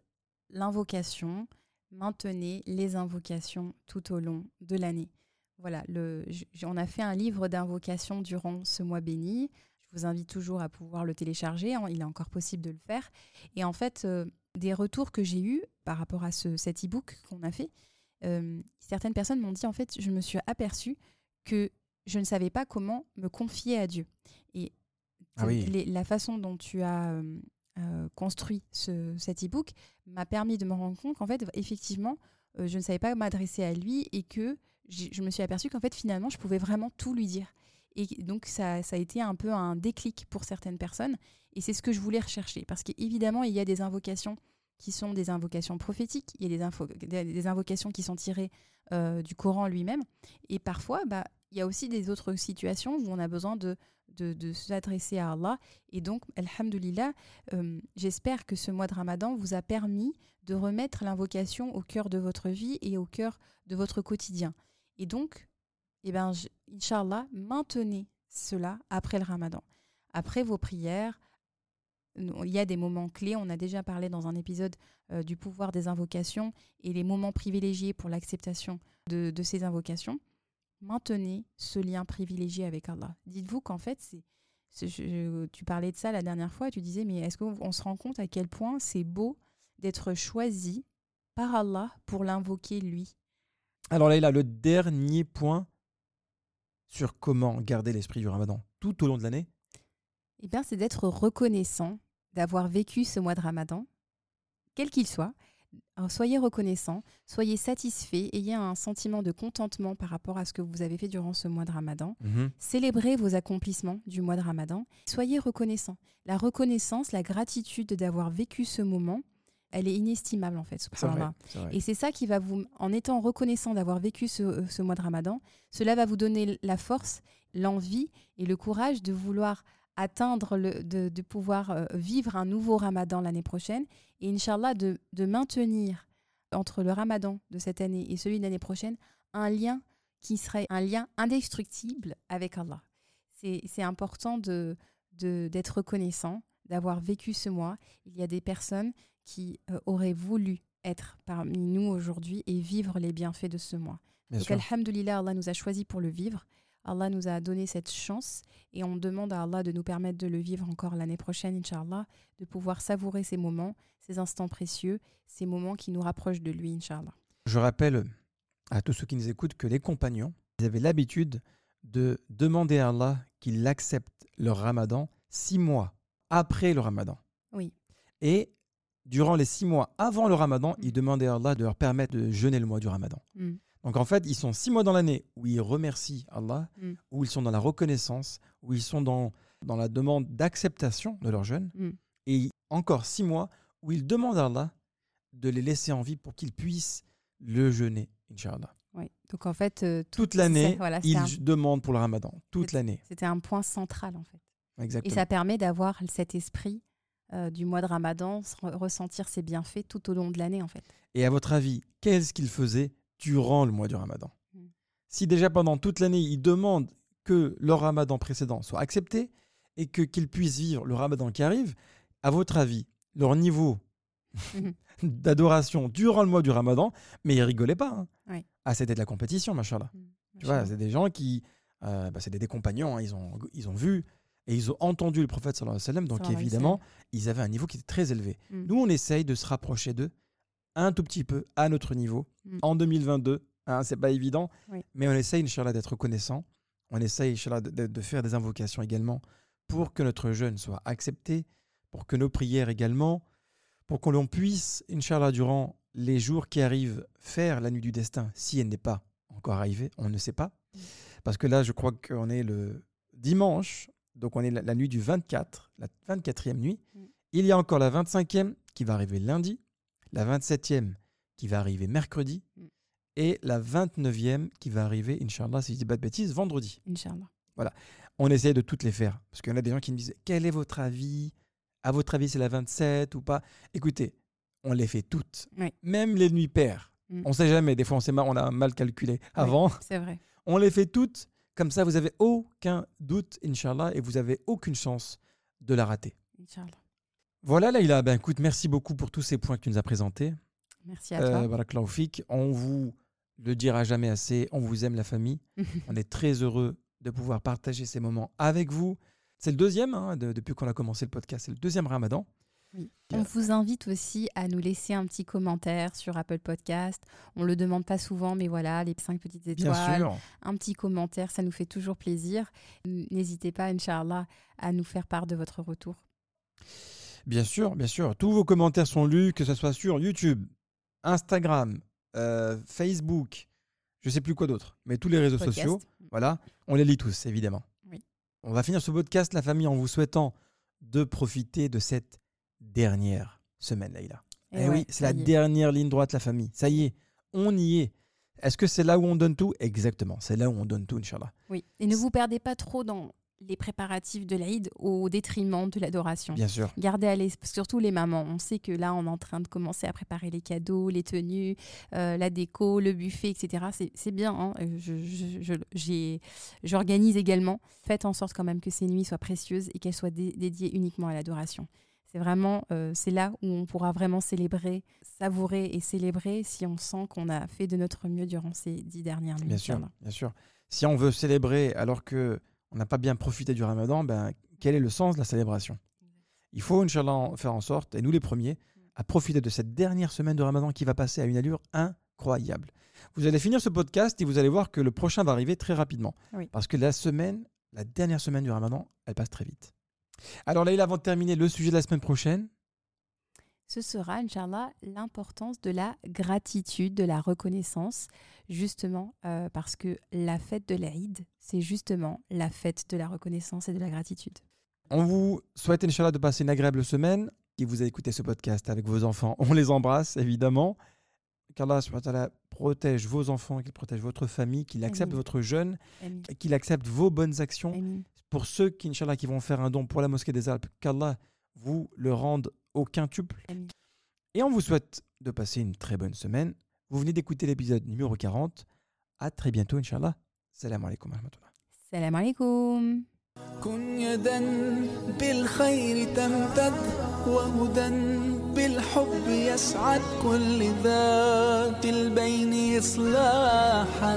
l'invocation, maintenez les invocations tout au long de l'année. Voilà, le, on a fait un livre d'invocations durant ce mois béni. Je vous invite toujours à pouvoir le télécharger, hein, il est encore possible de le faire. Et en fait, euh, des retours que j'ai eus par rapport à ce, cet e-book qu'on a fait, euh, certaines personnes m'ont dit, en fait, je me suis aperçue que je ne savais pas comment me confier à Dieu. Et
Ah oui.
les- la façon dont tu as euh, euh, construit ce, cet e-book m'a permis de me rendre compte qu'en fait, effectivement, euh, je ne savais pas m'adresser à lui et que je me suis aperçue qu'en fait, finalement, je pouvais vraiment tout lui dire. Et donc, ça, ça a été un peu un déclic pour certaines personnes. Et c'est ce que je voulais rechercher. Parce qu'évidemment, il y a des invocations qui sont des invocations prophétiques, il y a des, des- des invocations qui sont tirées euh, du Coran lui-même. Et parfois, bah, il y a aussi des autres situations où on a besoin de, s'adresser à Allah. Et donc, Alhamdulillah, euh, j'espère que ce mois de Ramadan vous a permis de remettre l'invocation au cœur de votre vie et au cœur de votre quotidien. Et donc, eh ben, Inch'Allah, maintenez cela après le Ramadan. Après vos prières, il y a des moments clés. On a déjà parlé dans un épisode euh, du pouvoir des invocations et les moments privilégiés pour l'acceptation de ces invocations. Maintenez ce lien privilégié avec Allah. Dites-vous qu'en fait, c'est, je- tu parlais de ça la dernière fois, tu disais, mais est-ce qu'on on se rend compte à quel point c'est beau d'être choisi par Allah pour l'invoquer lui?
Alors Leïla, le dernier point sur comment garder l'esprit du ramadan tout au long de l'année,
Eh bien, c'est d'être reconnaissant d'avoir vécu ce mois de Ramadan, quel qu'il soit. Soyez reconnaissant, soyez satisfait, ayez un sentiment de contentement par rapport à ce que vous avez fait durant ce mois de Ramadan.
Mhm.
Célébrez vos accomplissements du mois de Ramadan. Soyez reconnaissant. La reconnaissance, la gratitude d'avoir vécu ce moment, elle est inestimable en fait. Subhanallah. Et c'est ça qui va vous, en étant reconnaissant d'avoir vécu ce, euh, ce mois de Ramadan, cela va vous donner la force, l'envie et le courage de vouloir atteindre, le, de, de pouvoir euh, vivre un nouveau Ramadan l'année prochaine et Inch'Allah de, de maintenir entre le Ramadan de cette année et celui de l'année prochaine un lien qui serait un lien indestructible avec Allah. C'est c'est important de d'être reconnaissant, d'avoir vécu ce mois. Il y a des personnes qui euh, auraient voulu être parmi nous aujourd'hui et vivre les bienfaits de ce mois.
Bien
Donc. Alhamdulillah, Allah nous a choisi pour le vivre. Allah nous a donné cette chance et on demande à Allah de nous permettre de le vivre encore l'année prochaine, Inch'Allah, de pouvoir savourer ces moments, ces instants précieux, ces moments qui nous rapprochent de lui, Inch'Allah.
Je rappelle à tous ceux qui nous écoutent que les compagnons, ils avaient l'habitude de demander à Allah qu'il accepte leur ramadan six mois après le ramadan.
Oui.
Et durant les six mois avant le ramadan,
Mm.
ils demandaient à Allah de leur permettre de jeûner le mois du ramadan.
Mm.
Donc en fait, ils sont six mois dans l'année où ils remercient Allah,
Mm.
où ils sont dans la reconnaissance, où ils sont dans, dans la demande d'acceptation de leur jeûne,
Mm.
et encore six mois où ils demandent à Allah de les laisser en vie pour qu'ils puissent le jeûner, Inch'Allah.
Oui. Donc en fait, euh, tout-
Toute l'année,
voilà,
ils
un-
demandent pour le ramadan. Toute l'année.
c'était un point central en fait. Et
Exactement.
ça permet d'avoir cet esprit euh, du mois de Ramadan, se re- ressentir ses bienfaits tout au long de l'année en fait.
Et à votre avis, qu'est-ce qu'ils faisaient durant le mois du ramadan
Mm.
Si déjà pendant toute l'année, ils demandent que leur ramadan précédent soit accepté et que qu'ils puissent vivre le ramadan qui arrive, à votre avis, leur niveau
Mhm.
d'adoration durant le mois du ramadan, mais ils rigolaient pas. hein.
Oui.
Ah, c'était de la compétition, machallah. Tu vois, c'est des gens qui, euh, bah, c'est des, des compagnons, hein, ils, ont, ils ont vu et ils ont entendu le prophète sallallahu alayhi wa sallam, donc évidemment, ils avaient un niveau qui était très élevé.
Mm.
Nous, on essaye de se rapprocher d'eux un tout petit peu à notre niveau
Mm.
en 2022. Hein, c'est pas évident,
Oui.
mais on essaye, Inch'Allah, d'être reconnaissant. On essaye, Inch'Allah, de, de- faire des invocations également pour que notre jeûne soit accepté, pour que nos prières également, pour qu'on l'on puisse, Inch'Allah, durant les jours qui arrivent, faire la nuit du destin, si elle n'est pas encore arrivée, on ne sait pas.
Mm.
Parce que là, je crois qu'on est le dimanche, donc on est la, la nuit du 24, la 24e nuit.
Mm.
Il y a encore la 25e qui va arriver lundi, la 27e qui va arriver mercredi,
Mm.
et la 29e qui va arriver, Inch'Allah, si je dis pas de bêtises, vendredi.
Inch'Allah.
On essaie de toutes les faire. Parce qu'il y en a des gens qui me disent Quel est votre avis? À votre avis, c'est la 27 ou pas? Écoutez, on les fait toutes.
Oui.
Même les nuits paires.
Mm.
On sait jamais. Des fois, on, sait mal, on a mal calculé avant.
C'est vrai.
On les fait toutes. Comme ça, vous avez aucun doute, Inch'Allah, et vous avez aucune chance de la rater.
Inch'Allah.
Voilà, Laïla. Ben, écoute, merci beaucoup pour tous ces points que tu nous as présentés.
Merci à
Euh,
toi.
fik. On vous le dira jamais assez. On vous aime, la famille. On est très heureux de pouvoir partager ces moments avec vous. C'est le deuxième, hein, de- depuis qu'on a commencé le podcast, c'est le deuxième ramadan.
Oui. On vous invite aussi à nous laisser un petit commentaire sur Apple Podcast. On le demande pas souvent, mais voilà, les cinq petites
Bien
étoiles,
sûr.
un petit commentaire, ça nous fait toujours plaisir. N'hésitez pas, Inch'Allah, à nous faire part de votre retour.
Bien sûr, bien sûr. Tous vos commentaires sont lus, que ce soit sur YouTube, Instagram, euh, Facebook, je sais plus quoi d'autre, mais tous les réseaux
Podcast.
sociaux. Voilà, on les lit tous, évidemment.
Oui.
On va finir ce podcast, la famille, en vous souhaitant de profiter de cette dernière semaine, Laïla.
Et
Eh
ouais,
oui, c'est la dernière ligne droite, la famille. Ça y est, on y est. Est-ce que c'est là où on donne tout? Exactement, c'est là où on donne tout, Inch'Allah.
Oui. Et ne vous perdez pas trop dans les préparatifs de l'Aïd au détriment de l'adoration.
Bien sûr.
Gardez à l'esprit, surtout les mamans. On sait que là, on est en train de commencer à préparer les cadeaux, les tenues, euh, la déco, le buffet, etc. C'est- bien. hein. Euh, je- je- je- J'organise également. Faites en sorte quand même que ces nuits soient précieuses et qu'elles soient dé- dédiées uniquement à l'adoration. C'est vraiment, euh, c'est là où on pourra vraiment célébrer, savourer et célébrer si on sent qu'on a fait de notre mieux durant ces dix dernières nuits.
Bien sûr, bien sûr. Si on veut célébrer alors que on n'a pas bien profité du ramadan, ben, quel est le sens de la célébration? Il faut, Inch'Allah, faire en sorte, et nous les premiers, à profiter de cette dernière semaine de ramadan qui va passer à une allure incroyable. Vous allez finir ce podcast et vous allez voir que le prochain va arriver très rapidement.
Oui.
Parce que la semaine, la dernière semaine du ramadan, elle passe très vite. Alors Laïla, avant de terminer le sujet de la semaine prochaine,
ce sera, Inch'Allah, l'importance de la gratitude, de la reconnaissance, justement euh, parce que la fête de l'Aïd, c'est justement la fête de la reconnaissance et de la gratitude.
On vous souhaite, Inch'Allah, de passer une agréable semaine. Si vous avez écouté ce podcast avec vos enfants, on les embrasse, évidemment. Qu'Allah protège vos enfants, qu'il protège votre famille, qu'il accepte
Amin.
votre jeûne, qu'il accepte vos bonnes actions.
Amin.
Pour ceux qui, Inch'Allah, qui vont faire un don pour la mosquée des Alpes, qu'Allah vous le rende au quintuple.
Amin.
Et on vous souhaite de passer une très bonne semaine. Vous venez d'écouter l'épisode numéro 40. À très bientôt, Inch'Allah. Salam alaikum wa rahmatullah.
Salam alaikum.
كن يدا بالخير تمتد وهدى بالحب يسعد كل ذات البين إصلاحا